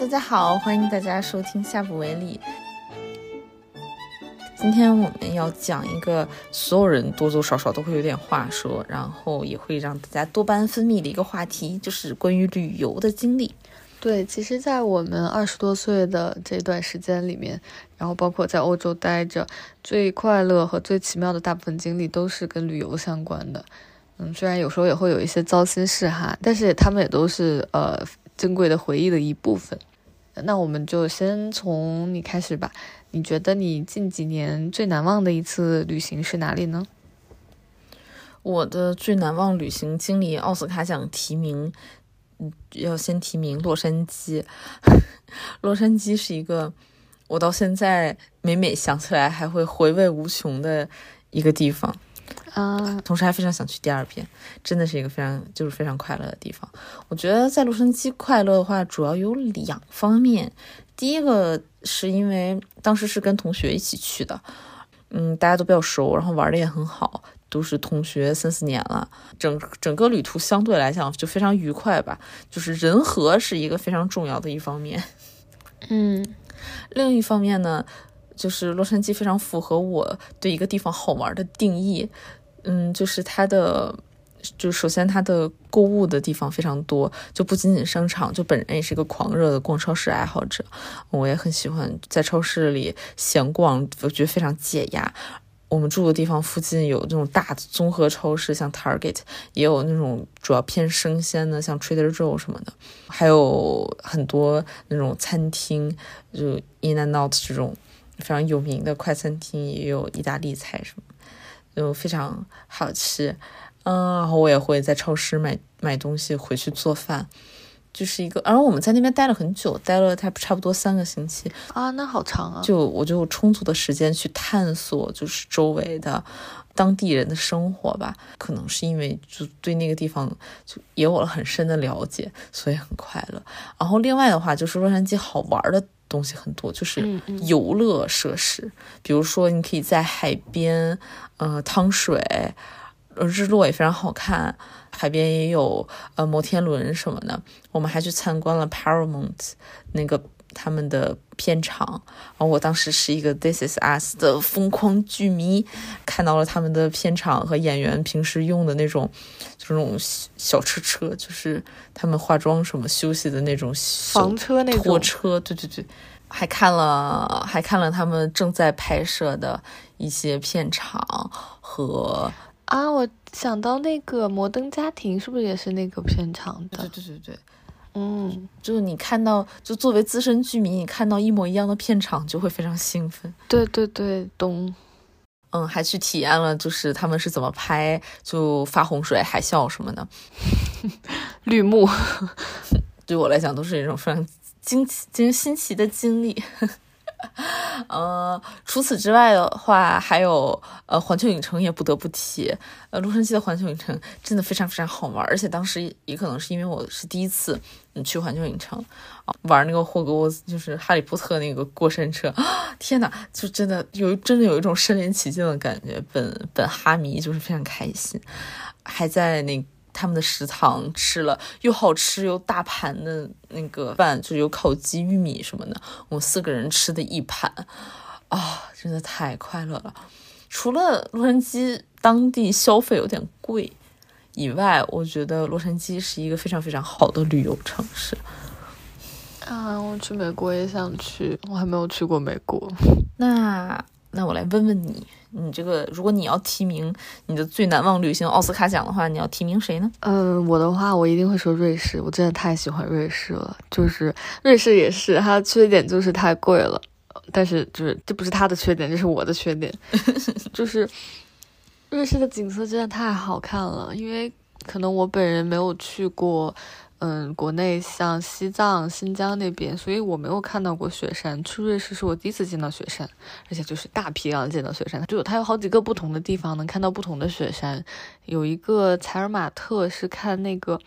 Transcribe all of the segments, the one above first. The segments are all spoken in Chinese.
大家好，欢迎大家收听下不为例。今天我们要讲一个所有人多多少少都会有点话说，然后也会让大家多巴胺分泌的一个话题，就是关于旅游的经历。对，其实，在我们二十多岁的这段时间里面，然后包括在欧洲待着，最快乐和最奇妙的大部分经历都是跟旅游相关的。嗯，虽然有时候也会有一些糟心事哈，但是他们也都是呃珍贵的回忆的一部分。那我们就先从你开始吧。你觉得你近几年最难忘的一次旅行是哪里呢？我的最难忘旅行经历，奥斯卡奖提名，嗯，要先提名洛杉矶。洛杉矶是一个我到现在每每想起来还会回味无穷的一个地方。啊，同时还非常想去第二遍，真的是一个非常就是非常快乐的地方。我觉得在洛杉矶快乐的话，主要有两方面。第一个是因为当时是跟同学一起去的，嗯，大家都比较熟，然后玩的也很好，都是同学三四年了，整整个旅途相对来讲就非常愉快吧。就是人和是一个非常重要的一方面，嗯，另一方面呢，就是洛杉矶非常符合我对一个地方好玩的定义。嗯，就是它的，就首先它的购物的地方非常多，就不仅仅商场，就本人也是一个狂热的逛超市爱好者，我也很喜欢在超市里闲逛，我觉得非常解压。我们住的地方附近有那种大的综合超市，像 Target，也有那种主要偏生鲜的，像 Trader Joe 什么的，还有很多那种餐厅，就 In and Out 这种非常有名的快餐厅，也有意大利菜什么。就非常好吃，嗯，然后我也会在超市买买东西回去做饭，就是一个，然后我们在那边待了很久，待了差差不多三个星期啊，那好长啊，就我就有充足的时间去探索，就是周围的当地人的生活吧，可能是因为就对那个地方就也有了很深的了解，所以很快乐。然后另外的话，就是洛杉矶好玩的。东西很多，就是游乐设施，比如说你可以在海边，呃，趟水，呃，日落也非常好看。海边也有呃摩天轮什么的。我们还去参观了 Paramount 那个他们的片场。然后我当时是一个 This Is Us 的疯狂剧迷，看到了他们的片场和演员平时用的那种，就那种小车车，就是他们化妆什么休息的那种房车那种拖车。对对对。还看了，还看了他们正在拍摄的一些片场和啊，我想到那个《摩登家庭》是不是也是那个片场的？对对对对，嗯，就是你看到，就作为资深剧迷，你看到一模一样的片场就会非常兴奋。对对对，懂。嗯，还去体验了，就是他们是怎么拍，就发洪水、海啸什么的，绿幕，对我来讲都是一种非常。惊奇、惊新奇的经历，呃，除此之外的话，还有呃，环球影城也不得不提。呃，洛杉矶的环球影城真的非常非常好玩，而且当时也可能是因为我是第一次去环球影城，玩那个霍格沃兹，就是哈利波特那个过山车，天呐，就真的有真的有一种身临其境的感觉。本本哈迷就是非常开心，还在那。他们的食堂吃了又好吃又大盘的那个饭，就有烤鸡、玉米什么的。我们四个人吃的一盘，啊，真的太快乐了。除了洛杉矶当地消费有点贵以外，我觉得洛杉矶是一个非常非常好的旅游城市。啊，我去美国也想去，我还没有去过美国。那那我来问问你。你这个，如果你要提名你的最难忘旅行奥斯卡奖的话，你要提名谁呢？嗯，我的话，我一定会说瑞士。我真的太喜欢瑞士了，就是瑞士也是它的缺点就是太贵了，但是就是这不是它的缺点，这是我的缺点，就是瑞士的景色真的太好看了，因为可能我本人没有去过。嗯，国内像西藏、新疆那边，所以我没有看到过雪山。去瑞士是我第一次见到雪山，而且就是大批量见到雪山。就它有好几个不同的地方能看到不同的雪山。有一个采尔马特是看那个、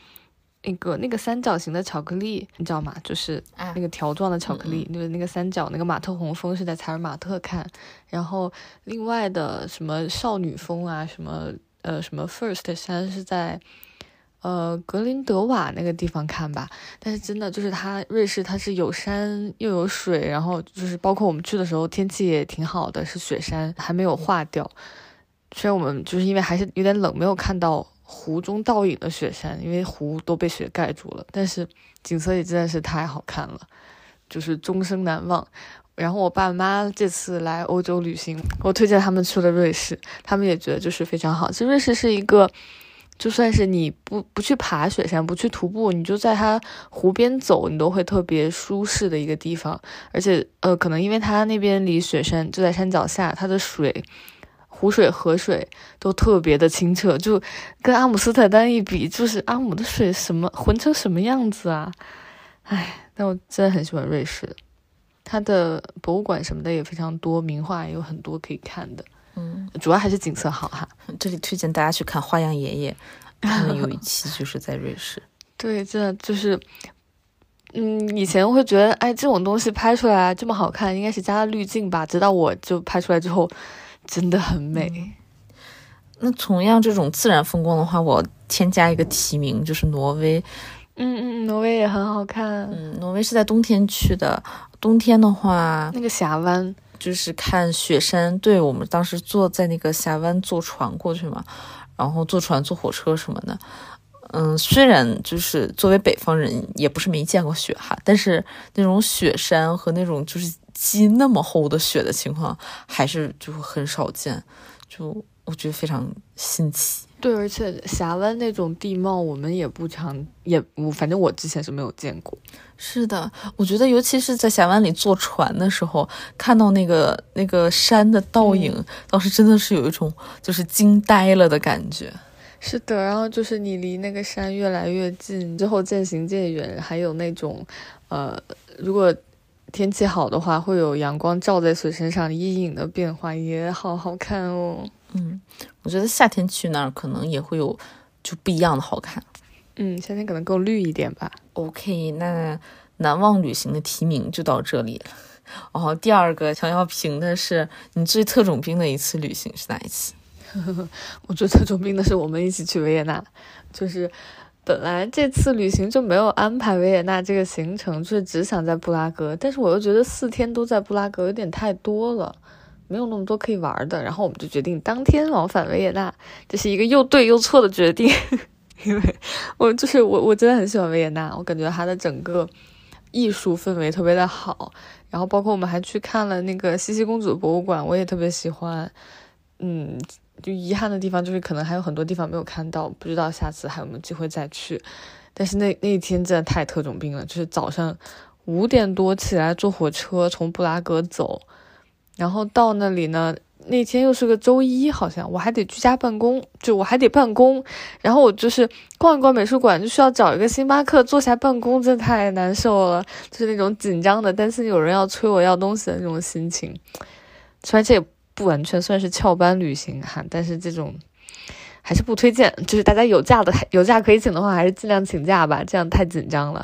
那个、那个三角形的巧克力，你知道吗？就是那个条状的巧克力，就是那个三角那个马特洪峰是在采尔马特看。然后另外的什么少女峰啊，什么呃什么 First 山是在。呃格林德瓦那个地方看吧。但是真的就是它瑞士，它是有山又有水，然后就是包括我们去的时候天气也挺好的，是雪山还没有化掉。虽然我们就是因为还是有点冷，没有看到湖中倒影的雪山，因为湖都被雪盖住了。但是景色也真的是太好看了，就是终生难忘。然后我爸妈这次来欧洲旅行，我推荐他们去了瑞士，他们也觉得就是非常好。其实瑞士是一个，就算是你不不去爬雪山，不去徒步，你就在它湖边走，你都会特别舒适的一个地方。而且呃，可能因为它那边离雪山就在山脚下，它的水。湖水、河水都特别的清澈，就跟阿姆斯特丹一比，就是阿姆的水什么浑成什么样子啊！唉，但我真的很喜欢瑞士，它的博物馆什么的也非常多，名画也有很多可以看的。嗯，主要还是景色好哈。这里推荐大家去看《花样爷爷》，他们有一期就是在瑞士。对，真的就是，嗯，以前会觉得，哎，这种东西拍出来这么好看，应该是加了滤镜吧？直到我就拍出来之后。真的很美。那同样这种自然风光的话，我添加一个提名，就是挪威。嗯嗯，挪威也很好看。嗯，挪威是在冬天去的。冬天的话，那个峡湾就是看雪山。对我们当时坐在那个峡湾坐船过去嘛，然后坐船坐火车什么的。嗯，虽然就是作为北方人，也不是没见过雪哈，但是那种雪山和那种就是积那么厚的雪的情况，还是就很少见，就我觉得非常新奇。对，而且峡湾那种地貌，我们也不常也我反正我之前是没有见过。是的，我觉得尤其是在峡湾里坐船的时候，看到那个那个山的倒影，当时真的是有一种就是惊呆了的感觉。是的，然后就是你离那个山越来越近，之后渐行渐远，还有那种，呃，如果天气好的话，会有阳光照在水身上阴影的变化，也好好看哦。嗯，我觉得夏天去那儿可能也会有就不一样的好看。嗯，夏天可能更绿一点吧。OK，那难忘旅行的提名就到这里了。然后第二个想要评的是你最特种兵的一次旅行是哪一次？我最特种兵的是我们一起去维也纳，就是本来这次旅行就没有安排维也纳这个行程，就是只想在布拉格，但是我又觉得四天都在布拉格有点太多了，没有那么多可以玩的，然后我们就决定当天往返维也纳，这是一个又对又错的决定，因为我就是我我真的很喜欢维也纳，我感觉它的整个艺术氛围特别的好，然后包括我们还去看了那个茜茜公主博物馆，我也特别喜欢，嗯。就遗憾的地方就是可能还有很多地方没有看到，不知道下次还有没有机会再去。但是那那一天真的太特种兵了，就是早上五点多起来坐火车从布拉格走，然后到那里呢，那天又是个周一，好像我还得居家办公，就我还得办公。然后我就是逛一逛美术馆，就需要找一个星巴克坐下办公，这太难受了，就是那种紧张的，担心有人要催我要东西的那种心情。虽然这也。不完全算是翘班旅行哈，但是这种还是不推荐。就是大家有假的有假可以请的话，还是尽量请假吧，这样太紧张了。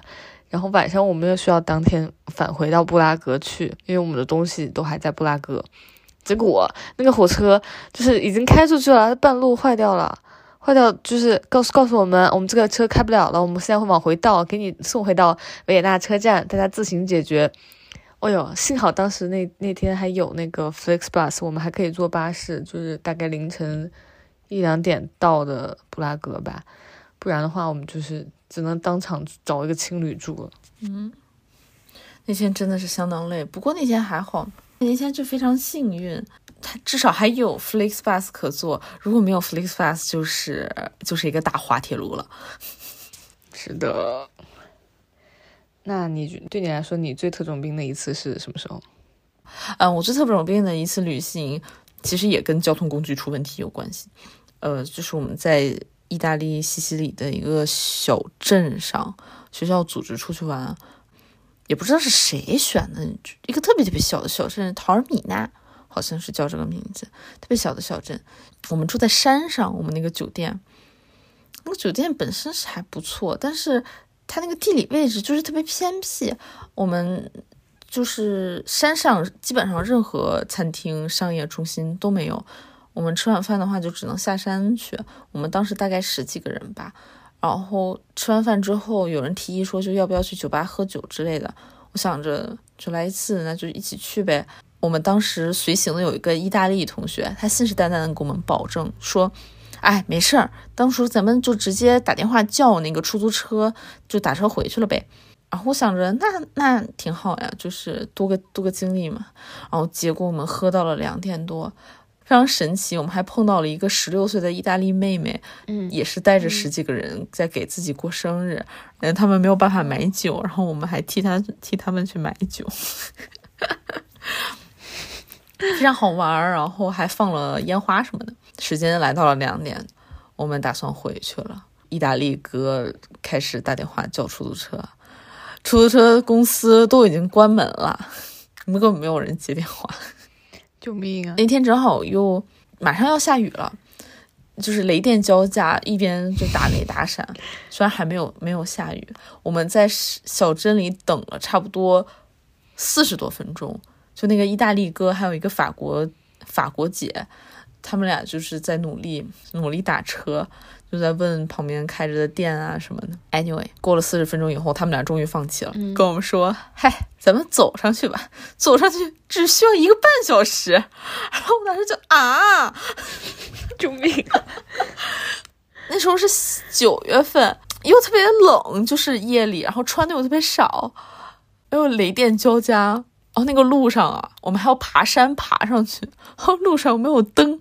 然后晚上我们又需要当天返回到布拉格去，因为我们的东西都还在布拉格。结果那个火车就是已经开出去了，半路坏掉了，坏掉就是告诉告诉我们，我们这个车开不了了，我们现在会往回倒，给你送回到维也纳车站，大家自行解决。哎呦，幸好当时那那天还有那个 FlixBus，我们还可以坐巴士，就是大概凌晨一两点到的布拉格吧，不然的话我们就是只能当场找一个青旅住了。嗯，那天真的是相当累，不过那天还好，那天就非常幸运，它至少还有 FlixBus 可坐，如果没有 FlixBus，就是就是一个大滑铁卢了。是的。那你对你来说，你最特种兵的一次是什么时候？嗯，我最特种兵的一次旅行，其实也跟交通工具出问题有关系。呃，就是我们在意大利西西里的一个小镇上，学校组织出去玩，也不知道是谁选的，一个特别特别小的小镇，陶尔米纳，好像是叫这个名字，特别小的小镇。我们住在山上，我们那个酒店，那个酒店本身是还不错，但是。它那个地理位置就是特别偏僻，我们就是山上基本上任何餐厅、商业中心都没有。我们吃晚饭的话就只能下山去。我们当时大概十几个人吧，然后吃完饭之后，有人提议说就要不要去酒吧喝酒之类的。我想着就来一次，那就一起去呗。我们当时随行的有一个意大利同学，他信誓旦旦的给我们保证说：“哎，没事儿，当时咱们就直接打电话叫那个出租车，就打车回去了呗。”然后我想着那那挺好呀，就是多个多个经历嘛。然后结果我们喝到了两点多。非常神奇，我们还碰到了一个十六岁的意大利妹妹，嗯，也是带着十几个人在给自己过生日，嗯，他们没有办法买酒，然后我们还替他替他们去买酒，非常好玩，然后还放了烟花什么的。时间来到了两点，我们打算回去了。意大利哥开始打电话叫出租车，出租车公司都已经关门了，根本没有人接电话。救命啊！那天正好又马上要下雨了，就是雷电交加，一边就打雷打闪。虽然还没有没有下雨，我们在小镇里等了差不多四十多分钟。就那个意大利哥，还有一个法国法国姐，他们俩就是在努力努力打车。就在问旁边开着的店啊什么的。Anyway，过了四十分钟以后，他们俩终于放弃了，跟我们说：“嗨，咱们走上去吧，走上去只需要一个半小时。”然后我当时就啊，救命！那时候是九月份，又特别冷，就是夜里，然后穿的又特别少，又雷电交加。哦，那个路上啊，我们还要爬山爬上去，然后路上没有灯，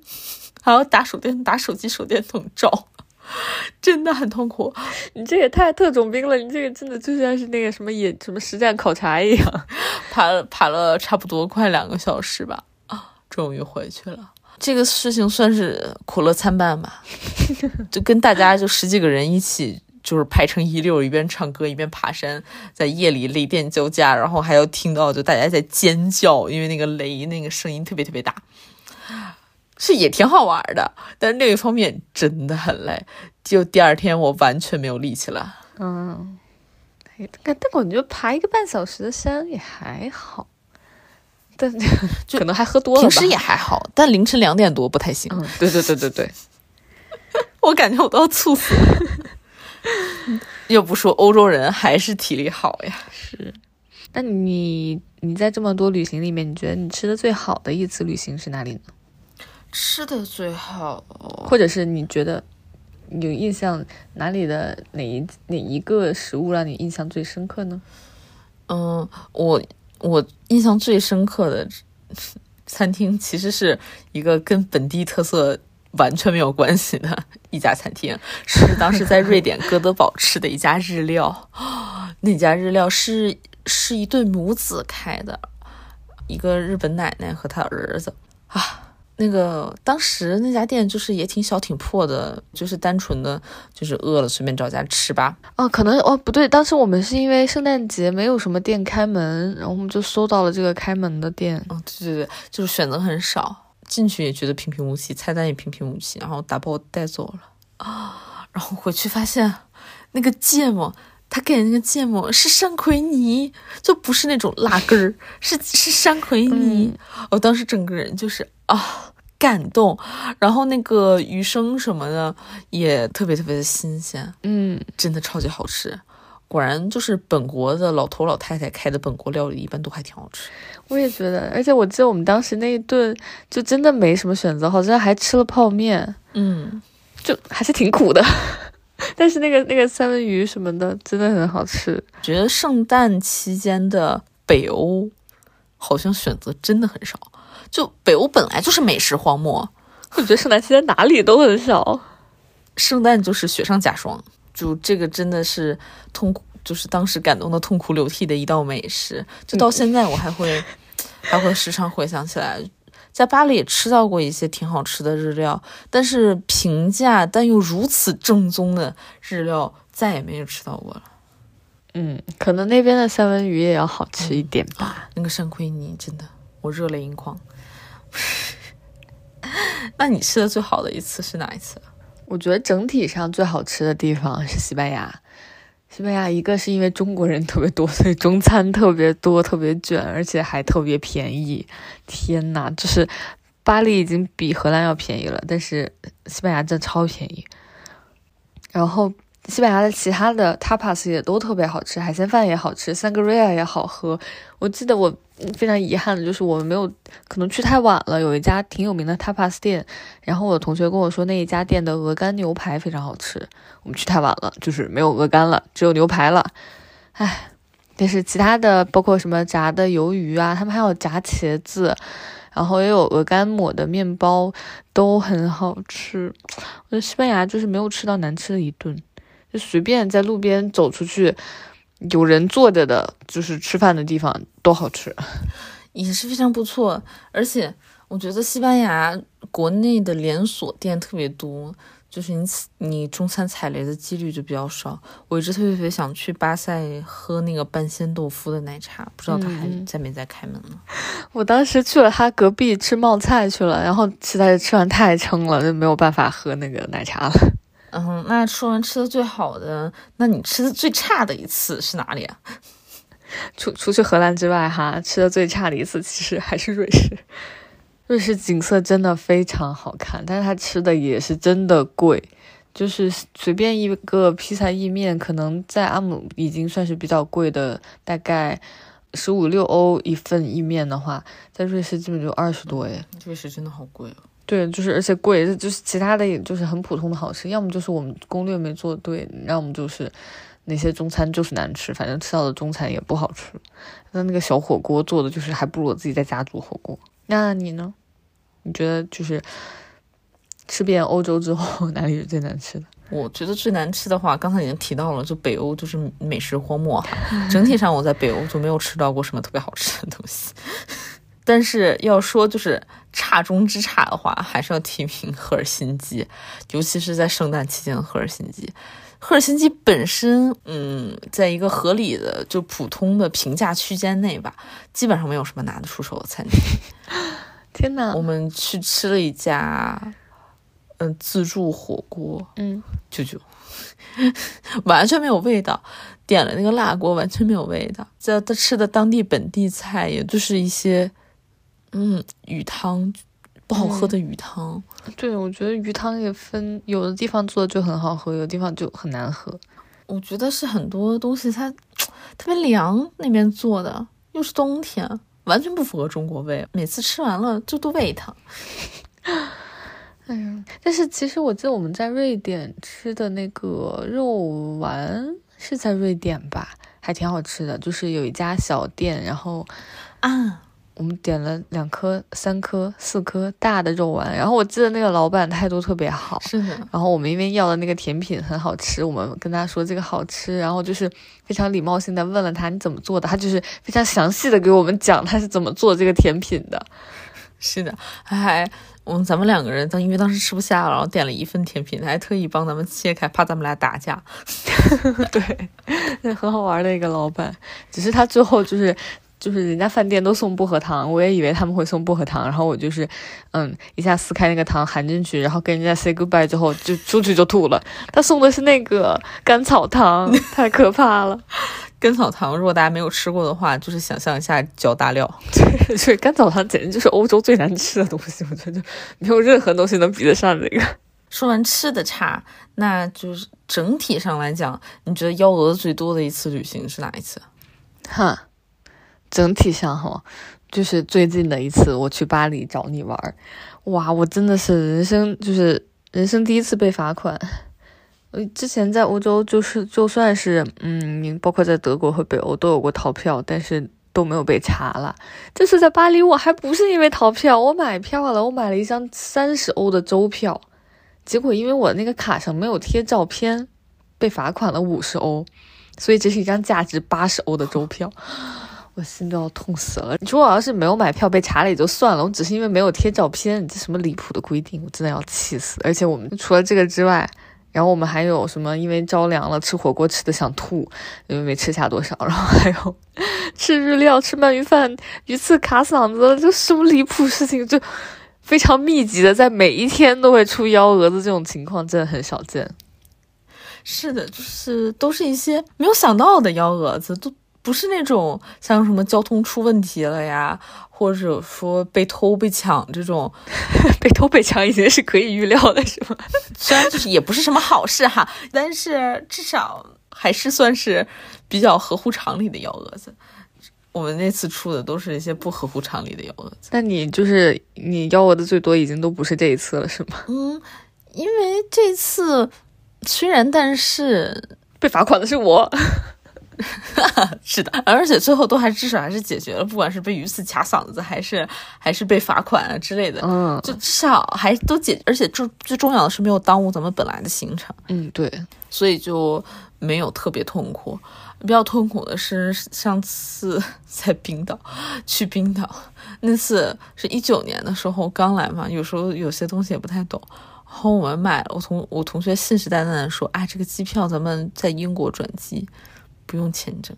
还要打手电打手机手电筒照。真的很痛苦，你这也太特种兵了！你这个真的就像是那个什么野什么实战考察一样，爬了爬了差不多快两个小时吧，啊，终于回去了。这个事情算是苦乐参半吧，就跟大家就十几个人一起，就是排成一溜，一边唱歌一边爬山，在夜里雷电交加，然后还要听到就大家在尖叫，因为那个雷那个声音特别特别大。是也挺好玩的，但是另一方面真的很累，就第二天我完全没有力气了。嗯，但但我觉得爬一个半小时的山也还好，但 就可能还喝多了。平时也还好，但凌晨两点多不太行。嗯，对对对对对，我感觉我都要猝死了。要不说欧洲人还是体力好呀？是。那你你在这么多旅行里面，你觉得你吃的最好的一次旅行是哪里呢？吃的最好，或者是你觉得有印象哪里的哪一哪一个食物让你印象最深刻呢？嗯，我我印象最深刻的 餐厅其实是一个跟本地特色完全没有关系的一家餐厅，是当时在瑞典哥德堡吃的一家日料。那家日料是是一对母子开的，一个日本奶奶和她儿子啊。那个当时那家店就是也挺小挺破的，就是单纯的就是饿了随便找家吃吧。哦，可能哦不对，当时我们是因为圣诞节没有什么店开门，然后我们就搜到了这个开门的店。哦，对对对，就是选择很少，进去也觉得平平无奇，菜单也平平无奇，然后打包带走了啊。然后回去发现那个芥末，他给的那个芥末是山葵泥，就不是那种辣根儿，是是山葵泥。我当时整个人就是啊。感动，然后那个鱼生什么的也特别特别的新鲜，嗯，真的超级好吃。果然就是本国的老头老太太开的本国料理，一般都还挺好吃。我也觉得，而且我记得我们当时那一顿就真的没什么选择，好像还吃了泡面，嗯，就还是挺苦的。但是那个那个三文鱼什么的真的很好吃。觉得圣诞期间的北欧好像选择真的很少。就北欧本来就是美食荒漠，我觉得圣诞期间哪里都很少，圣诞就是雪上加霜，就这个真的是痛苦，就是当时感动的痛哭流涕的一道美食，就到现在我还会还会时常回想起来，在巴黎也吃到过一些挺好吃的日料，但是平价但又如此正宗的日料再也没有吃到过了。嗯，可能那边的三文鱼也要好吃一点吧，那个山葵泥真的我热泪盈眶。那你吃的最好的一次是哪一次？我觉得整体上最好吃的地方是西班牙。西班牙一个是因为中国人特别多，所以中餐特别多，特别卷，而且还特别便宜。天呐，就是巴黎已经比荷兰要便宜了，但是西班牙真的超便宜。然后西班牙的其他的 tapas 也都特别好吃，海鲜饭也好吃，sangria 也好喝。我记得我非常遗憾的就是我们没有可能去太晚了，有一家挺有名的 tapas 店，然后我同学跟我说那一家店的鹅肝牛排非常好吃。我们去太晚了，就是没有鹅肝了，只有牛排了。唉，但是其他的包括什么炸的鱿鱼啊，他们还有炸茄子。然后也有鹅肝抹的面包，都很好吃。我觉得西班牙就是没有吃到难吃的一顿，就随便在路边走出去，有人坐着的，就是吃饭的地方都好吃，也是非常不错。而且我觉得西班牙国内的连锁店特别多。就是你你中餐踩雷的几率就比较少。我一直特别特别想去巴塞喝那个半鲜豆腐的奶茶，不知道他还在没在开门呢。我当时去了他隔壁吃冒菜去了，然后实在是吃完太撑了，就没有办法喝那个奶茶了。嗯，那说完吃的最好的，那你吃的最差的一次是哪里啊？除除去荷兰之外，哈，吃的最差的一次其实还是瑞士。瑞士景色真的非常好看，但是它吃的也是真的贵，就是随便一个披萨意面，可能在阿姆已经算是比较贵的，大概十五六欧一份意面的话，在瑞士基本就二十多耶。瑞士真的好贵哦。对，就是而且贵，就是其他的也就是很普通的好吃，要么就是我们攻略没做对，要么就是那些中餐就是难吃，反正吃到的中餐也不好吃。那那个小火锅做的就是还不如我自己在家煮火锅。那你呢？你觉得就是吃遍欧洲之后 哪里是最难吃的？我觉得最难吃的话，刚才已经提到了，就北欧就是美食荒漠哈。整体上我在北欧就没有吃到过什么特别好吃的东西。但是要说就是差中之差的话，还是要提名赫尔辛基，尤其是在圣诞期间的赫尔辛基。赫尔辛基本身，嗯，在一个合理的就普通的评价区间内吧，基本上没有什么拿得出手的餐厅。天呐，我们去吃了一家，嗯，自助火锅，嗯，舅舅，完全没有味道。点了那个辣锅，完全没有味道。在他吃的当地本地菜，也就是一些，嗯，鱼汤，不好喝的鱼汤。对，我觉得鱼汤也分，有的地方做的就很好喝，有的地方就很难喝。我觉得是很多东西它 特别凉，那边做的又是冬天。完全不符合中国味，每次吃完了就都胃疼。哎呀，但是其实我记得我们在瑞典吃的那个肉丸是在瑞典吧，还挺好吃的，就是有一家小店，然后啊。我们点了两颗、三颗、四颗大的肉丸，然后我记得那个老板态度特别好，是的。然后我们因为要的那个甜品很好吃，我们跟他说这个好吃，然后就是非常礼貌性的问了他你怎么做的，他就是非常详细的给我们讲他是怎么做这个甜品的。是的，还我们咱们两个人当因为当时吃不下了，然后点了一份甜品，他还特意帮咱们切开，怕咱们俩打架。对，那很好玩的一个老板，只是他最后就是。就是人家饭店都送薄荷糖，我也以为他们会送薄荷糖，然后我就是，嗯，一下撕开那个糖含进去，然后跟人家 say goodbye 之后就出去就吐了。他送的是那个甘草糖，太可怕了。甘草糖，如果大家没有吃过的话，就是想象一下嚼大料。对，所以甘草糖简直就是欧洲最难吃的东西，我觉得没有任何东西能比得上这个。说完吃的差，那就是整体上来讲，你觉得幺蛾子最多的一次旅行是哪一次？哈。整体上哈，就是最近的一次我去巴黎找你玩，哇，我真的是人生就是人生第一次被罚款。呃，之前在欧洲就是就算是嗯，包括在德国和北欧都有过逃票，但是都没有被查了。这次在巴黎我还不是因为逃票，我买票了，我买了一张三十欧的周票，结果因为我那个卡上没有贴照片，被罚款了五十欧，所以这是一张价值八十欧的周票。我心都要痛死了！你说我要是没有买票被查了也就算了，我只是因为没有贴照片，这什么离谱的规定，我真的要气死！而且我们除了这个之外，然后我们还有什么？因为着凉了，吃火锅吃的想吐，因为没吃下多少，然后还有吃日料、吃鳗鱼饭，鱼刺卡嗓子，这什么离谱事情？就非常密集的，在每一天都会出幺蛾子这种情况，真的很少见。是的，就是都是一些没有想到的幺蛾子，都。不是那种像什么交通出问题了呀，或者说被偷被抢这种，被偷被抢已经是可以预料的，是吗？虽然就是也不是什么好事哈，但是至少还是算是比较合乎常理的幺蛾子。我们那次出的都是一些不合乎常理的幺蛾子。那你就是你幺蛾子最多已经都不是这一次了，是吗？嗯，因为这次虽然但是被罚款的是我。是的，而且最后都还至少还是解决了，不管是被鱼刺卡嗓子，还是还是被罚款啊之类的，嗯，就至少还都解，而且最最重要的是没有耽误咱们本来的行程，嗯，对，所以就没有特别痛苦。比较痛苦的是上次在冰岛，去冰岛那次是一九年的时候刚来嘛，有时候有些东西也不太懂，然后我们买了，我同我同学信誓旦旦的说，啊，这个机票咱们在英国转机。不用签证，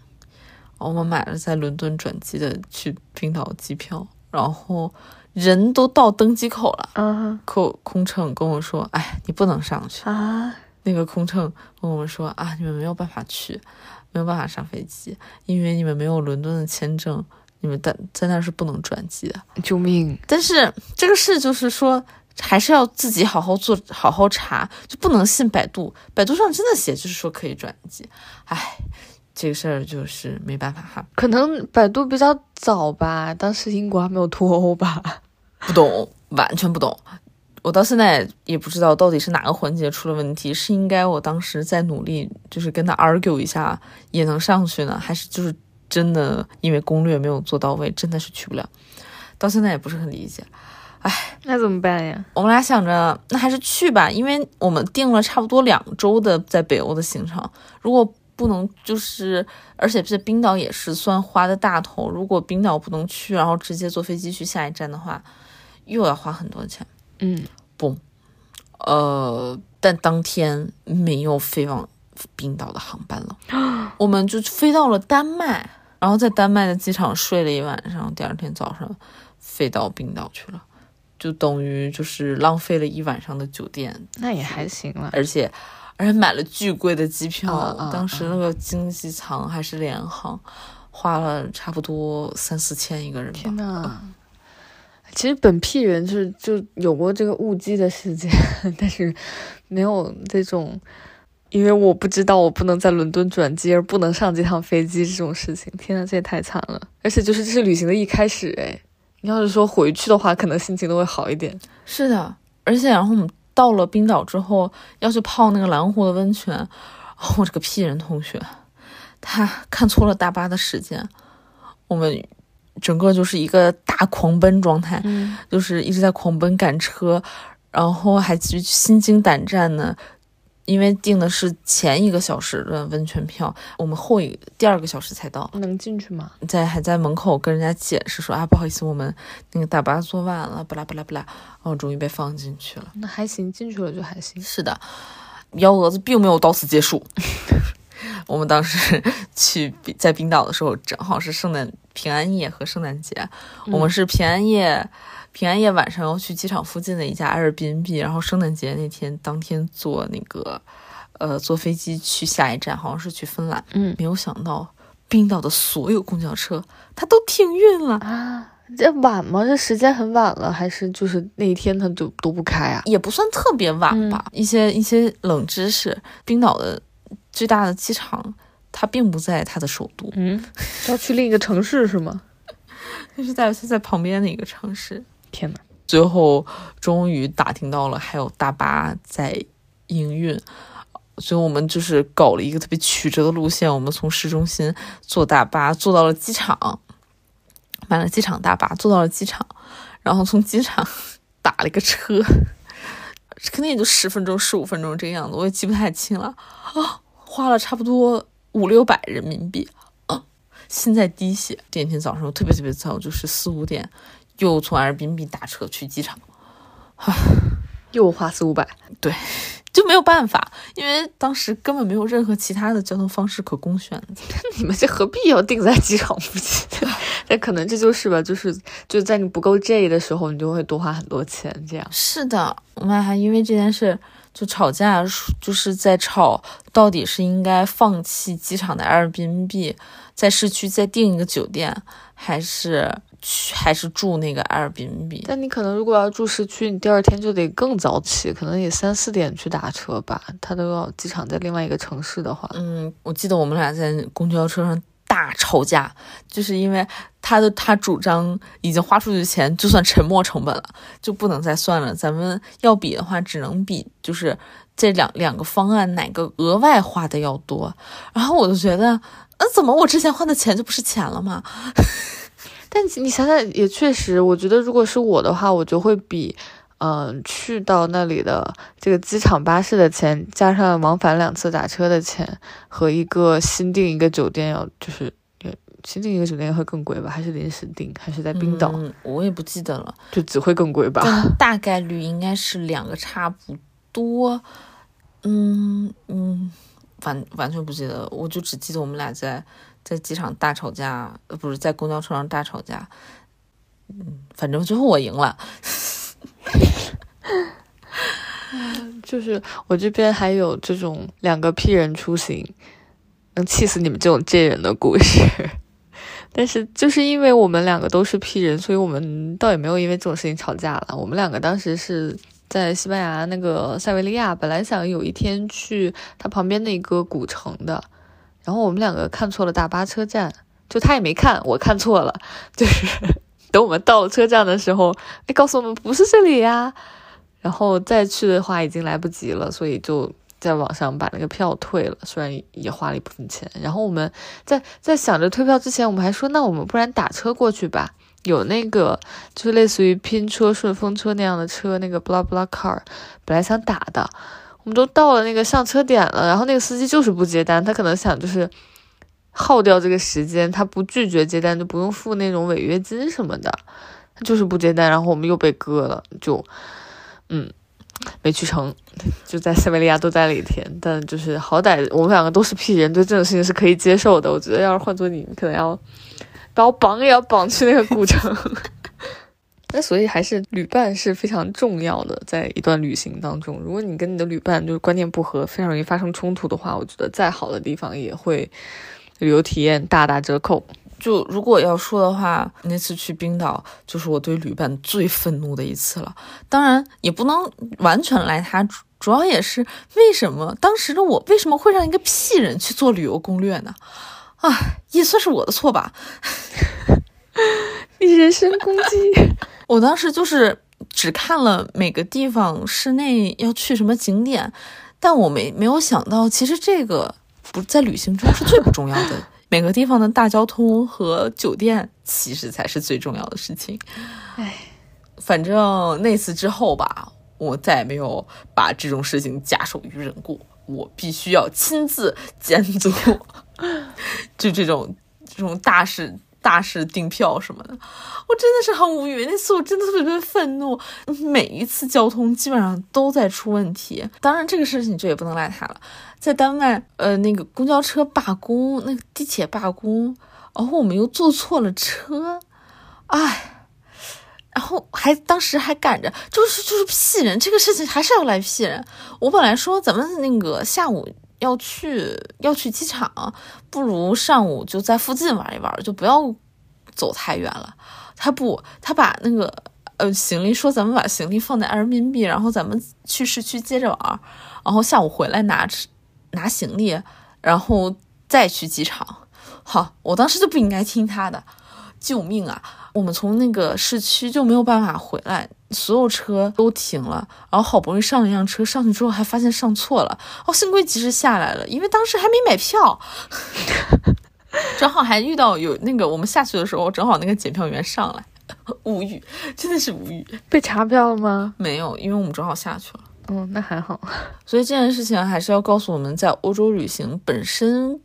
我们买了在伦敦转机的去冰岛机票，然后人都到登机口了，嗯，空空乘跟我说：“哎，你不能上去啊。”那个空乘跟我们说：“啊，你们没有办法去，没有办法上飞机，因为你们没有伦敦的签证，你们在在那是不能转机的。”救命！但是这个事就是说，还是要自己好好做，好好查，就不能信百度，百度上真的写就是说可以转机，哎。这个事儿就是没办法哈，可能百度比较早吧，当时英国还没有脱欧吧，不懂，完全不懂。我到现在也不知道到底是哪个环节出了问题，是应该我当时在努力，就是跟他 argue 一下也能上去呢，还是就是真的因为攻略没有做到位，真的是去不了。到现在也不是很理解，哎，那怎么办呀？我们俩想着那还是去吧，因为我们定了差不多两周的在北欧的行程，如果。不能就是，而且这冰岛也是算花的大头。如果冰岛不能去，然后直接坐飞机去下一站的话，又要花很多钱。嗯，不，呃，但当天没有飞往冰岛的航班了，我们就飞到了丹麦，然后在丹麦的机场睡了一晚上，第二天早上飞到冰岛去了，就等于就是浪费了一晚上的酒店。那也还行了，而且。而且买了巨贵的机票，当时那个经济舱还是联航，花了差不多三四千一个人。天呐，其实本屁人就是就有过这个误机的事件，但是没有这种，因为我不知道我不能在伦敦转机而不能上这趟飞机这种事情。天呐，这也太惨了！而且就是这是旅行的一开始，哎，你要是说回去的话，可能心情都会好一点。是的，而且然后我们。到了冰岛之后，要去泡那个蓝湖的温泉。我这个屁人同学，他看错了大巴的时间。我们整个就是一个大狂奔状态，就是一直在狂奔赶车，然后还心惊胆战呢。因为订的是前一个小时的温泉票，我们后一第二个小时才到，能进去吗？在还在门口跟人家解释说啊，不好意思，我们那个大巴坐晚了，巴拉巴拉巴拉，然后终于被放进去了。那还行，进去了就还行。是的，幺蛾子并没有到此结束。我们当时去在冰岛的时候，正好是圣诞平安夜和圣诞节，我们是平安夜。平安夜晚上要去机场附近的一家 Airbnb，然后圣诞节那天当天坐那个，呃，坐飞机去下一站，好像是去芬兰。嗯，没有想到冰岛的所有公交车它都停运了啊！这晚吗？这时间很晚了，还是就是那一天它都都不开啊？也不算特别晚吧。一些一些冷知识：冰岛的最大的机场它并不在它的首都，嗯，要去另一个城市是吗？就是在在旁边的一个城市。天呐，最后终于打听到了，还有大巴在营运，所以我们就是搞了一个特别曲折的路线。我们从市中心坐大巴坐到了机场，买了机场大巴坐到了机场，然后从机场打了一个车，肯定也就十分钟、十五分钟这个样子，我也记不太清了啊，花了差不多五六百人民币啊，心在滴血。第二天早上特别特别早，就是四五点。又从尔滨比打车去机场，唉，又花四五百，对，就没有办法，因为当时根本没有任何其他的交通方式可供选。你们这何必要定在机场附近？那可能这就是吧，就是就在你不够 J 的时候，你就会多花很多钱。这样是的，我们还因为这件事就吵架就是在吵到底是应该放弃机场的 Airbnb，在市区再订一个酒店，还是去还是住那个 Airbnb？但你可能如果要住市区，你第二天就得更早起，可能也三四点去打车吧。他都要机场在另外一个城市的话，嗯，我记得我们俩在公交车上。大吵架，就是因为他的他主张已经花出去的钱就算沉没成本了，就不能再算了。咱们要比的话，只能比就是这两两个方案哪个额外花的要多。然后我就觉得，那怎么我之前花的钱就不是钱了吗？但你想想，也确实，我觉得如果是我的话，我就会比。嗯，去到那里的这个机场巴士的钱，加上往返两次打车的钱，和一个新订一个酒店要，就是新订一个酒店会更贵吧？还是临时订？还是在冰岛？我也不记得了，就只会更贵吧？大概率应该是两个差不多。嗯嗯，完完全不记得，我就只记得我们俩在在机场大吵架，呃，不是在公交车上大吵架。嗯，反正最后我赢了。就是我这边还有这种两个 P 人出行，能气死你们这种 J 人的故事。但是就是因为我们两个都是 P 人，所以我们倒也没有因为这种事情吵架了。我们两个当时是在西班牙那个塞维利亚，本来想有一天去它旁边的一个古城的，然后我们两个看错了大巴车站，就他也没看，我看错了，就是。等我们到了车站的时候，哎，告诉我们不是这里呀，然后再去的话已经来不及了，所以就在网上把那个票退了，虽然也花了一部分钱。然后我们在在想着退票之前，我们还说，那我们不然打车过去吧？有那个就是类似于拼车、顺风车那样的车，那个 blah blah car，本来想打的，我们都到了那个上车点了，然后那个司机就是不接单，他可能想就是。耗掉这个时间，他不拒绝接单就不用付那种违约金什么的，他就是不接单，然后我们又被割了，就，嗯，没去成，就在塞维利亚多待了一天，但就是好歹我们两个都是 P 人，对这种事情是可以接受的。我觉得要是换做，你可能要把我绑也要绑去那个古城。那所以还是旅伴是非常重要的，在一段旅行当中，如果你跟你的旅伴就是观念不合，非常容易发生冲突的话，我觉得再好的地方也会。旅游体验大打折扣。就如果要说的话，那次去冰岛就是我对旅伴最愤怒的一次了。当然也不能完全赖他，主要也是为什么当时的我为什么会让一个屁人去做旅游攻略呢？啊，也算是我的错吧。你人身攻击。我当时就是只看了每个地方室内要去什么景点，但我没没有想到，其实这个。不在旅行中是最不重要的，每个地方的大交通和酒店其实才是最重要的事情。唉，反正那次之后吧，我再也没有把这种事情假手于人过，我必须要亲自监督，就这种这种大事。大事订票什么的，我真的是很无语。那次我真的特别特别愤怒，每一次交通基本上都在出问题。当然，这个事情这也不能赖他了。在丹麦，呃，那个公交车罢工，那个地铁罢工，然后我们又坐错了车，哎，然后还当时还赶着，就是就是屁人，这个事情还是要赖屁人。我本来说咱们那个下午。要去要去机场，不如上午就在附近玩一玩，就不要走太远了。他不，他把那个呃行李说咱们把行李放在人民币，然后咱们去市区接着玩，然后下午回来拿拿行李，然后再去机场。好，我当时就不应该听他的，救命啊！我们从那个市区就没有办法回来。所有车都停了，然后好不容易上了一辆车，上去之后还发现上错了，哦，幸亏及时下来了，因为当时还没买票，正好还遇到有那个我们下去的时候，正好那个检票员上来，无语，真的是无语。被查票了吗？没有，因为我们正好下去了。嗯，那还好。所以这件事情还是要告诉我们在欧洲旅行本身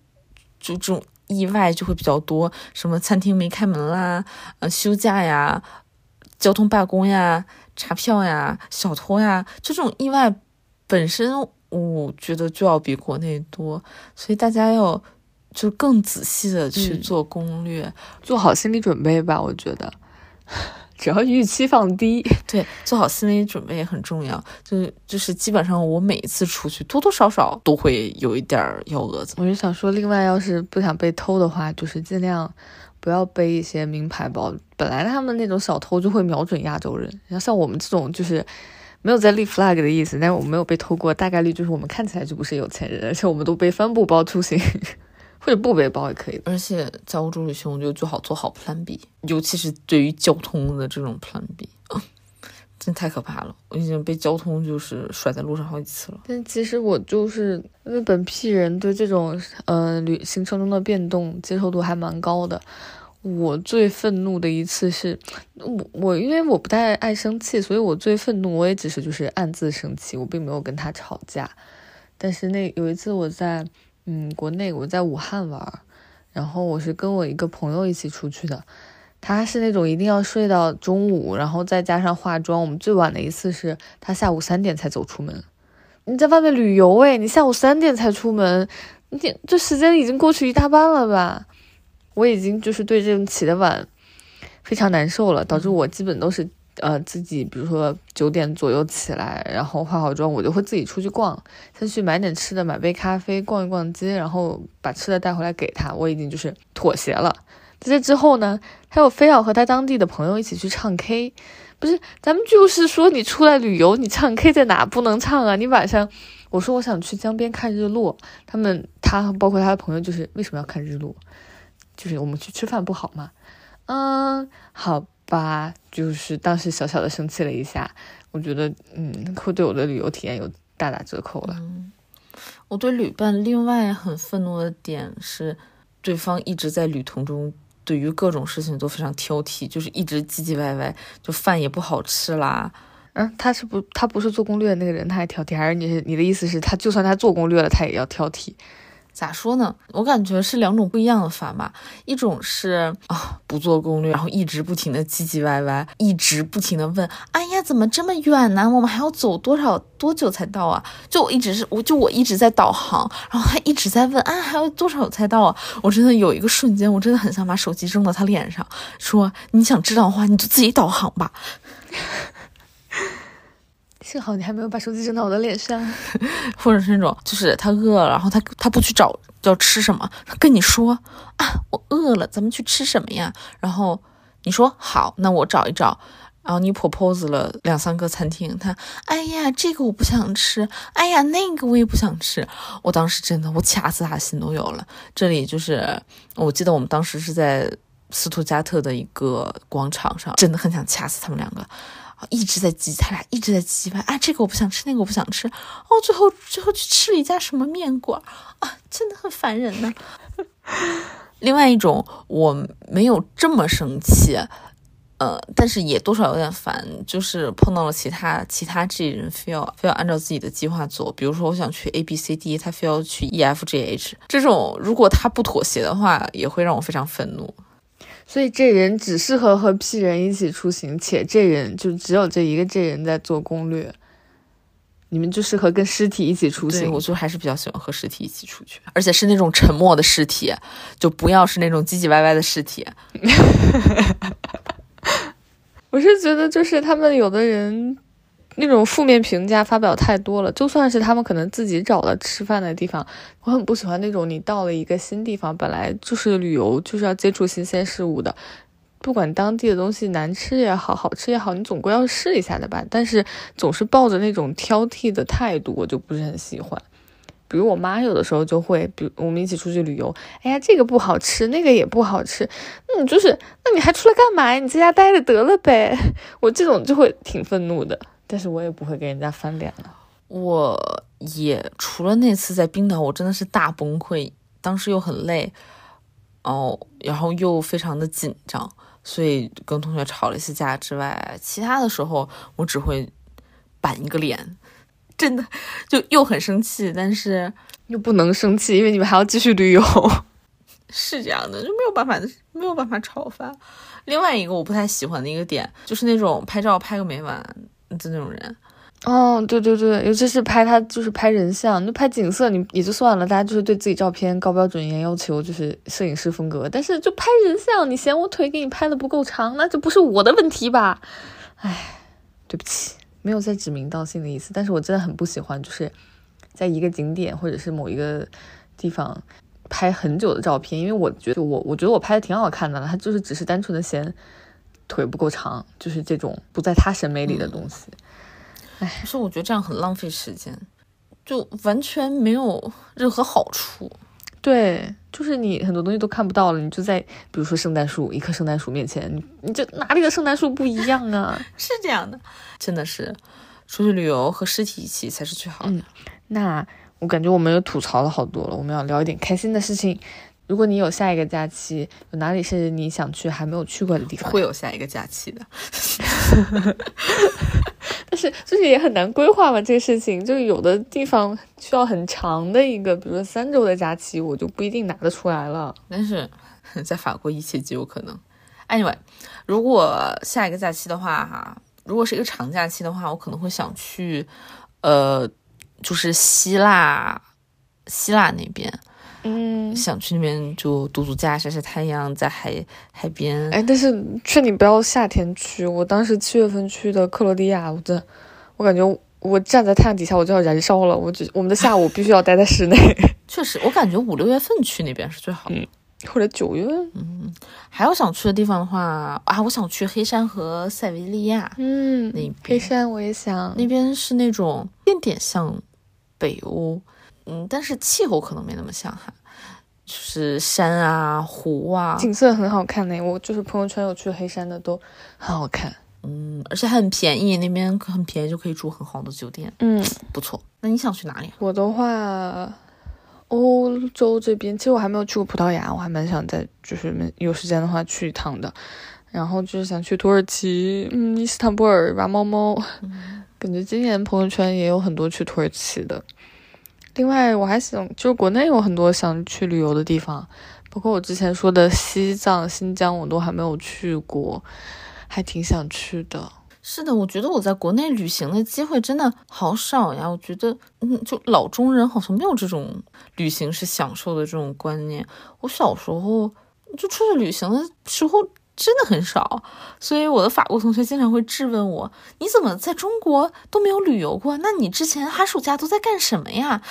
就这种意外就会比较多，什么餐厅没开门啦，呃，休假呀。交通罢工呀，查票呀，小偷呀，就这种意外本身，我觉得就要比国内多，所以大家要就更仔细的去做攻略，做好心理准备吧。我觉得，只要预期放低，对，做好心理准备也很重要。就是就是基本上我每一次出去，多多少少都会有一点幺蛾子。我就想说，另外要是不想被偷的话，就是尽量不要背一些名牌包。本来他们那种小偷就会瞄准亚洲人，然后像我们这种就是没有在立 flag 的意思，但是我们没有被偷过，大概率就是我们看起来就不是有钱人，而且我们都背帆布包出行。或者不背包也可以，而且在欧洲旅行，我觉得最好做好 Plan B，尤其是对于交通的这种 Plan B，真太可怕了！我已经被交通就是甩在路上好几次了。但其实我就是日本 P 人，对这种呃旅行程中的变动接受度还蛮高的。我最愤怒的一次是，我我因为我不太爱生气，所以我最愤怒，我也只是就是暗自生气，我并没有跟他吵架。但是那有一次我在。嗯，国内我在武汉玩，然后我是跟我一个朋友一起出去的，他是那种一定要睡到中午，然后再加上化妆。我们最晚的一次是他下午三点才走出门。你在外面旅游诶，你下午三点才出门，你这时间已经过去一大半了吧？我已经就是对这种起的晚非常难受了，导致我基本都是。呃，自己比如说九点左右起来，然后化好妆，我就会自己出去逛，先去买点吃的，买杯咖啡，逛一逛街，然后把吃的带回来给他。我已经就是妥协了。在这之后呢，他又非要和他当地的朋友一起去唱 K，不是，咱们就是说你出来旅游，你唱 K 在哪不能唱啊？你晚上，我说我想去江边看日落，他们他包括他的朋友就是为什么要看日落？就是我们去吃饭不好吗？嗯，好。吧，就是当时小小的生气了一下，我觉得，嗯，会对我的旅游体验有大打折扣了。我对旅伴另外很愤怒的点是，对方一直在旅途中对于各种事情都非常挑剔，就是一直唧唧歪歪，就饭也不好吃啦。嗯，他是不，他不是做攻略的那个人，他还挑剔，还是你你的意思是，他就算他做攻略了，他也要挑剔？咋说呢？我感觉是两种不一样的烦吧。一种是啊，不做攻略，然后一直不停的唧唧歪歪，一直不停的问，哎呀，怎么这么远呢？我们还要走多少多久才到啊？就我一直是，我就我一直在导航，然后他一直在问，啊，还要多少才到啊？我真的有一个瞬间，我真的很想把手机扔到他脸上，说你想知道的话，你就自己导航吧。幸好你还没有把手机扔到我的脸上，或者是那种，就是他饿了，然后他他不去找要吃什么，他跟你说啊，我饿了，咱们去吃什么呀？然后你说好，那我找一找，然后你 propose 了两三个餐厅，他哎呀，这个我不想吃，哎呀，那个我也不想吃。我当时真的，我掐死他心都有了。这里就是，我记得我们当时是在斯图加特的一个广场上，真的很想掐死他们两个。一直在挤，他俩一直在挤吧。啊，这个我不想吃，那个我不想吃。哦，最后最后去吃了一家什么面馆啊，真的很烦人呢。另外一种我没有这么生气，呃，但是也多少有点烦，就是碰到了其他其他这人非要非要按照自己的计划走。比如说我想去 A B C D，他非要去 E F G H。这种如果他不妥协的话，也会让我非常愤怒。所以这人只适合和 P 人一起出行，且这人就只有这一个这人在做攻略。你们就适合跟尸体一起出行。我就还是比较喜欢和尸体一起出去，而且是那种沉默的尸体，就不要是那种唧唧歪歪的尸体。我是觉得，就是他们有的人。那种负面评价发表太多了，就算是他们可能自己找了吃饭的地方，我很不喜欢那种你到了一个新地方，本来就是旅游，就是要接触新鲜事物的，不管当地的东西难吃也好，好吃也好，你总归要试一下的吧。但是总是抱着那种挑剔的态度，我就不是很喜欢。比如我妈有的时候就会，比如我们一起出去旅游，哎呀，这个不好吃，那个也不好吃，那你就是，那你还出来干嘛呀？你在家待着得了呗。我这种就会挺愤怒的。但是我也不会给人家翻脸了。我也除了那次在冰岛，我真的是大崩溃，当时又很累，哦，然后又非常的紧张，所以跟同学吵了一次架之外，其他的时候我只会板一个脸，真的就又很生气，但是又不能生气，因为你们还要继续旅游。是这样的，就没有办法，没有办法吵翻。另外一个我不太喜欢的一个点，就是那种拍照拍个没完。就那种人，哦，对对对，尤其是拍他就是拍人像，就拍景色你也就算了，大家就是对自己照片高标准严要求，就是摄影师风格。但是就拍人像，你嫌我腿给你拍的不够长，那就不是我的问题吧？唉，对不起，没有在指名道姓的意思，但是我真的很不喜欢，就是在一个景点或者是某一个地方拍很久的照片，因为我觉得我我觉得我拍的挺好看的了，他就是只是单纯的嫌腿不够长，就是这种不在他审美里的东西。哎可是我觉得这样很浪费时间，就完全没有任何好处。对，就是你很多东西都看不到了，你就在比如说圣诞树，一棵圣诞树面前，你你就哪里的圣诞树不一样啊？是这样的，真的是出去旅游和尸体一起才是最好的。嗯，那我感觉我们又吐槽了好多了，我们要聊一点开心的事情。如果你有下一个假期，有哪里是你想去还没有去过的地方？会有下一个假期的。但是就是也很难规划嘛，这个事情就是有的地方需要很长的一个，比如说三周的假期，我就不一定拿得出来了。但是在法国一切皆有可能。Anyway，如果下一个假期的话，哈，如果是一个长假期的话，我可能会想去，呃，就是希腊，希腊那边。嗯，想去那边就度度假、晒晒太阳，在海海边。哎，但是劝你不要夏天去。我当时七月份去的克罗地亚，我真，我感觉我站在太阳底下我就要燃烧了。我只我们的下午必须要待在室内。确实，我感觉五六月份去那边是最好的，或者九月。嗯，还有想去的地方的话啊，我想去黑山和塞维利亚。嗯，那黑山我也想。那边是那种点点像北欧。嗯，但是气候可能没那么像哈，就是山啊、湖啊，景色很好看呢。我就是朋友圈有去黑山的，都很好看。嗯，而且很便宜，那边很便宜就可以住很好的酒店。嗯，不错。那你想去哪里？我的话，欧洲这边，其实我还没有去过葡萄牙，我还蛮想在就是有时间的话去一趟的。然后就是想去土耳其，嗯，伊斯坦布尔玩猫猫。感觉今年朋友圈也有很多去土耳其的。另外，我还想，就是国内有很多想去旅游的地方，包括我之前说的西藏、新疆，我都还没有去过，还挺想去的。是的，我觉得我在国内旅行的机会真的好少呀。我觉得，嗯，就老中人好像没有这种旅行是享受的这种观念。我小时候就出去旅行的时候。真的很少，所以我的法国同学经常会质问我：“你怎么在中国都没有旅游过？那你之前寒暑假都在干什么呀？”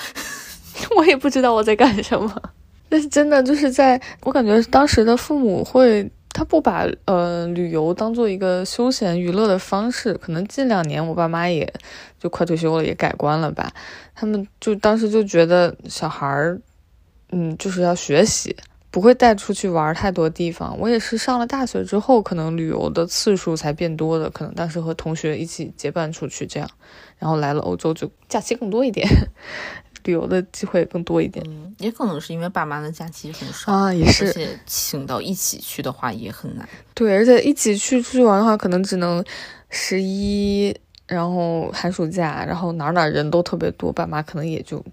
我也不知道我在干什么，但是真的就是在我感觉当时的父母会，他不把呃旅游当做一个休闲娱乐的方式。可能近两年我爸妈也就快退休了，也改观了吧。他们就当时就觉得小孩儿，嗯，就是要学习。不会带出去玩太多地方。我也是上了大学之后，可能旅游的次数才变多的。可能当时和同学一起结伴出去这样，然后来了欧洲就假期更多一点，旅游的机会更多一点。嗯，也可能是因为爸妈的假期很少啊，也是。而且请到一起去的话也很难。对，而且一起去出去玩的话，可能只能十一，然后寒暑假，然后哪哪人都特别多，爸妈可能也就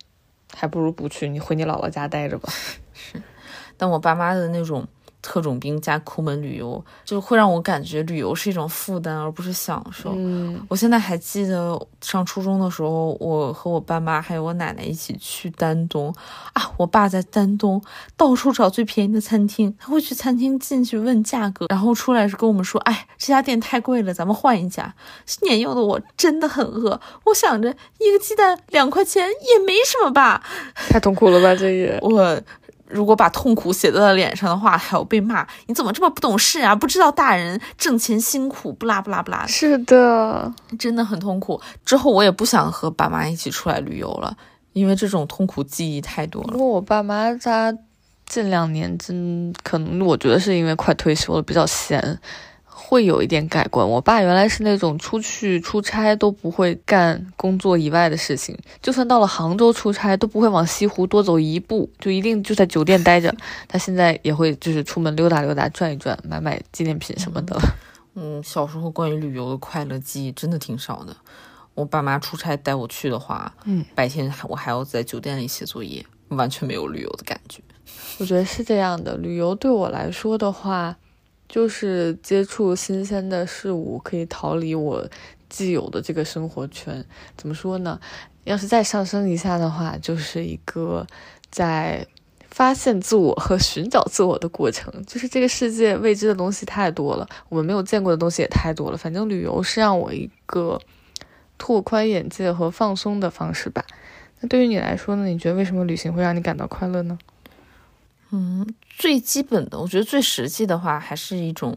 还不如不去，你回你姥姥家待着吧。是。但我爸妈的那种特种兵加抠门旅游，就会让我感觉旅游是一种负担，而不是享受。嗯，我现在还记得上初中的时候，我和我爸妈还有我奶奶一起去丹东啊。我爸在丹东到处找最便宜的餐厅，他会去餐厅进去问价格，然后出来是跟我们说：“哎，这家店太贵了，咱们换一家。”年幼的我真的很饿，我想着一个鸡蛋两块钱也没什么吧。太痛苦了吧，这也我。如果把痛苦写在了脸上的话，还要被骂。你怎么这么不懂事啊？不知道大人挣钱辛苦，不拉不拉不拉。是的，真的很痛苦。之后我也不想和爸妈一起出来旅游了，因为这种痛苦记忆太多了。不过我爸妈他近两年真可能，我觉得是因为快退休了，比较闲。会有一点改观。我爸原来是那种出去出差都不会干工作以外的事情，就算到了杭州出差都不会往西湖多走一步，就一定就在酒店待着。他现在也会就是出门溜达溜达、转一转、买买纪念品什么的。嗯，小时候关于旅游的快乐记忆真的挺少的。我爸妈出差带我去的话，嗯，白天我还要在酒店里写作业，完全没有旅游的感觉。我觉得是这样的，旅游对我来说的话。就是接触新鲜的事物，可以逃离我既有的这个生活圈。怎么说呢？要是再上升一下的话，就是一个在发现自我和寻找自我的过程。就是这个世界未知的东西太多了，我们没有见过的东西也太多了。反正旅游是让我一个拓宽眼界和放松的方式吧。那对于你来说呢？你觉得为什么旅行会让你感到快乐呢？嗯，最基本的，我觉得最实际的话，还是一种，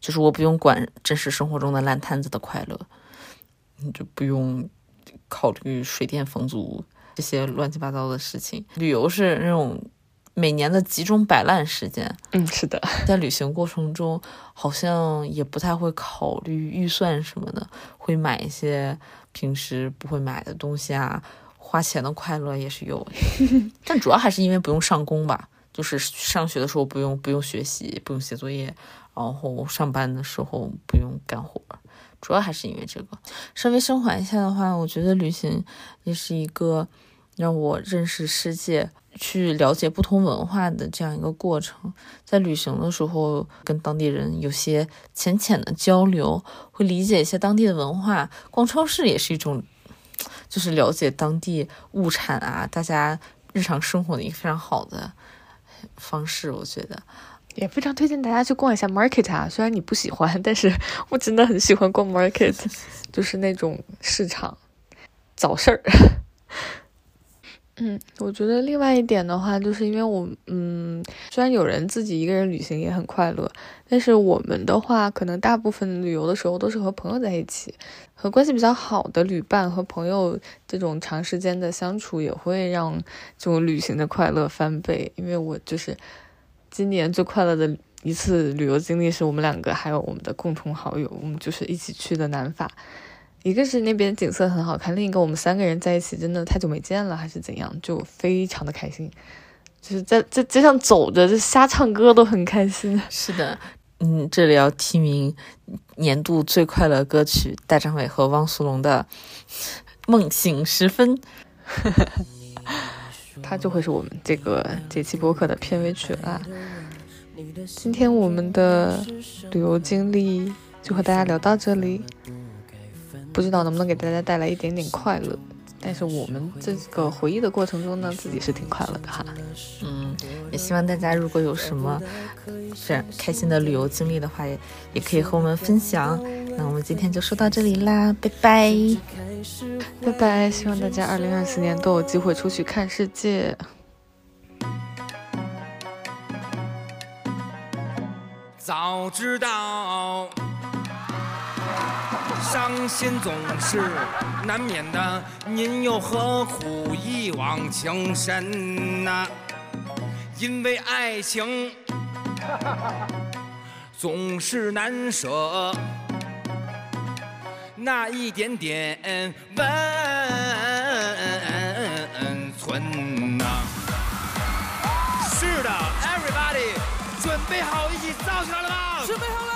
就是我不用管真实生活中的烂摊子的快乐，你就不用。考虑水电房租这些乱七八糟的事情，旅游是那种每年的集中摆烂时间。嗯，是的，在旅行过程中，好像也不太会考虑预算什么的，会买一些平时不会买的东西啊。花钱的快乐也是有，但主要还是因为不用上工吧，就是上学的时候不用不用学习，不用写作业，然后上班的时候不用干活。主要还是因为这个，稍微升华一下的话，我觉得旅行也是一个让我认识世界、去了解不同文化的这样一个过程。在旅行的时候，跟当地人有些浅浅的交流，会理解一些当地的文化。逛超市也是一种，就是了解当地物产啊，大家日常生活的一个非常好的方式。我觉得。也非常推荐大家去逛一下 market 啊，虽然你不喜欢，但是 我真的很喜欢逛 market，就是那种市场早市儿。嗯，我觉得另外一点的话，就是因为我，嗯，虽然有人自己一个人旅行也很快乐，但是我们的话，可能大部分旅游的时候都是和朋友在一起，和关系比较好的旅伴和朋友这种长时间的相处，也会让这种旅行的快乐翻倍。因为我就是。今年最快乐的一次旅游经历是我们两个还有我们的共同好友，我们就是一起去的南法。一个是那边景色很好看，另一个我们三个人在一起真的太久没见了，还是怎样，就非常的开心。就是在在街上走着，就瞎唱歌都很开心。是的，嗯，这里要提名年度最快乐歌曲大张伟和汪苏泷的《梦醒时分》。它就会是我们这个这期播客的片尾曲啦。今天我们的旅游经历就和大家聊到这里，不知道能不能给大家带来一点点快乐。但是我们这个回忆的过程中呢，自己是挺快乐的哈。嗯，也希望大家如果有什么非常开心的旅游经历的话，也也可以和我们分享。那我们今天就说到这里啦，拜拜，拜拜！希望大家二零二四年都有机会出去看世界。早知道。伤心总是难免的，您又何苦一往情深呐？因为爱情总是难舍，那一点点温存呐。是的，Everybody，准备好一起造起来了吗？准备好了。